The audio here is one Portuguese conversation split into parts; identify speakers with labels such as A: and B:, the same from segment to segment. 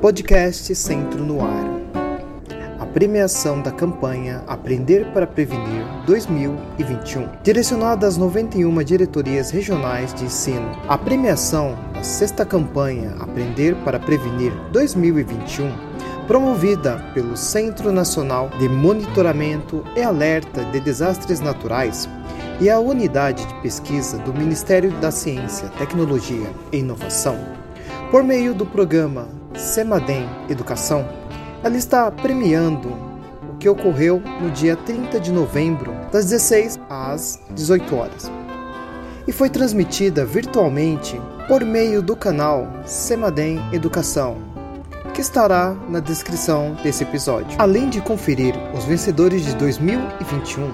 A: Podcast Centro no Ar. A premiação da campanha Aprender para Prevenir 2021, direcionada às 91 diretorias regionais de ensino. A premiação da sexta campanha Aprender para Prevenir 2021 promovida pelo Centro Nacional de Monitoramento e Alerta de Desastres Naturais e a Unidade de Pesquisa do Ministério da Ciência, Tecnologia e Inovação, por meio do programa Semadem Educação, ela está premiando o que ocorreu no dia 30 de novembro, das 16 às 18 horas. E foi transmitida virtualmente por meio do canal Semadem Educação, que estará na descrição desse episódio. Além de conferir os vencedores de 2021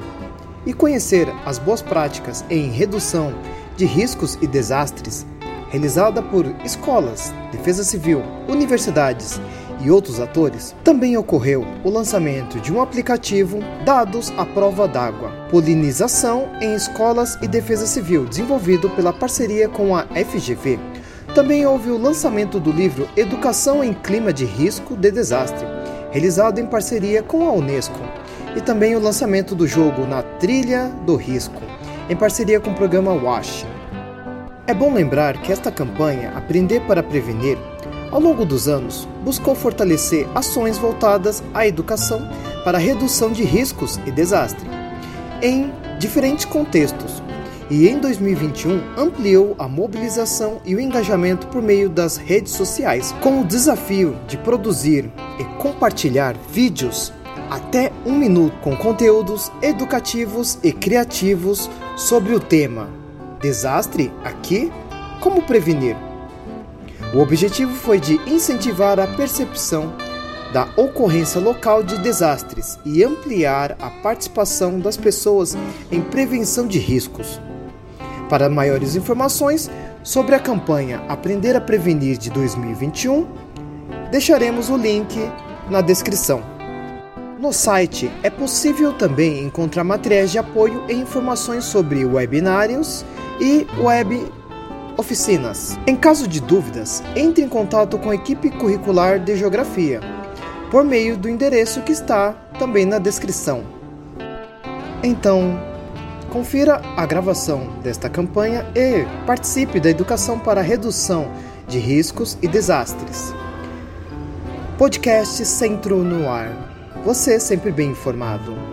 A: e conhecer as boas práticas em redução de riscos e desastres realizada por escolas, defesa civil, universidades e outros atores, também ocorreu o lançamento de um aplicativo Dados à Prova d'Água, Polinização em Escolas e Defesa Civil, desenvolvido pela parceria com a FGV. Também houve o lançamento do livro Educação em Clima de Risco de Desastre, realizado em parceria com a Unesco, e também o lançamento do jogo Na Trilha do Risco, em parceria com o programa WASH. É bom lembrar que esta campanha Aprender para Prevenir, ao longo dos anos, buscou fortalecer ações voltadas à educação para a redução de riscos e desastre, em diferentes contextos, e em 2021 ampliou a mobilização e o engajamento por meio das redes sociais, com o desafio de produzir e compartilhar vídeos até um minuto com conteúdos educativos e criativos sobre o tema Desastre aqui? Como prevenir? O objetivo foi de incentivar a percepção da ocorrência local de desastres e ampliar a participação das pessoas em prevenção de riscos. Para maiores informações sobre a campanha Aprender a Prevenir de 2021, deixaremos o link na descrição. No site é possível também encontrar materiais de apoio e informações sobre webinários e web oficinas. Em caso de dúvidas, entre em contato com a equipe curricular de Geografia por meio do endereço que está também na descrição. Então, confira a gravação desta campanha e participe da educação para a redução de riscos e desastres. Podcast Centro no Ar. Você sempre bem informado.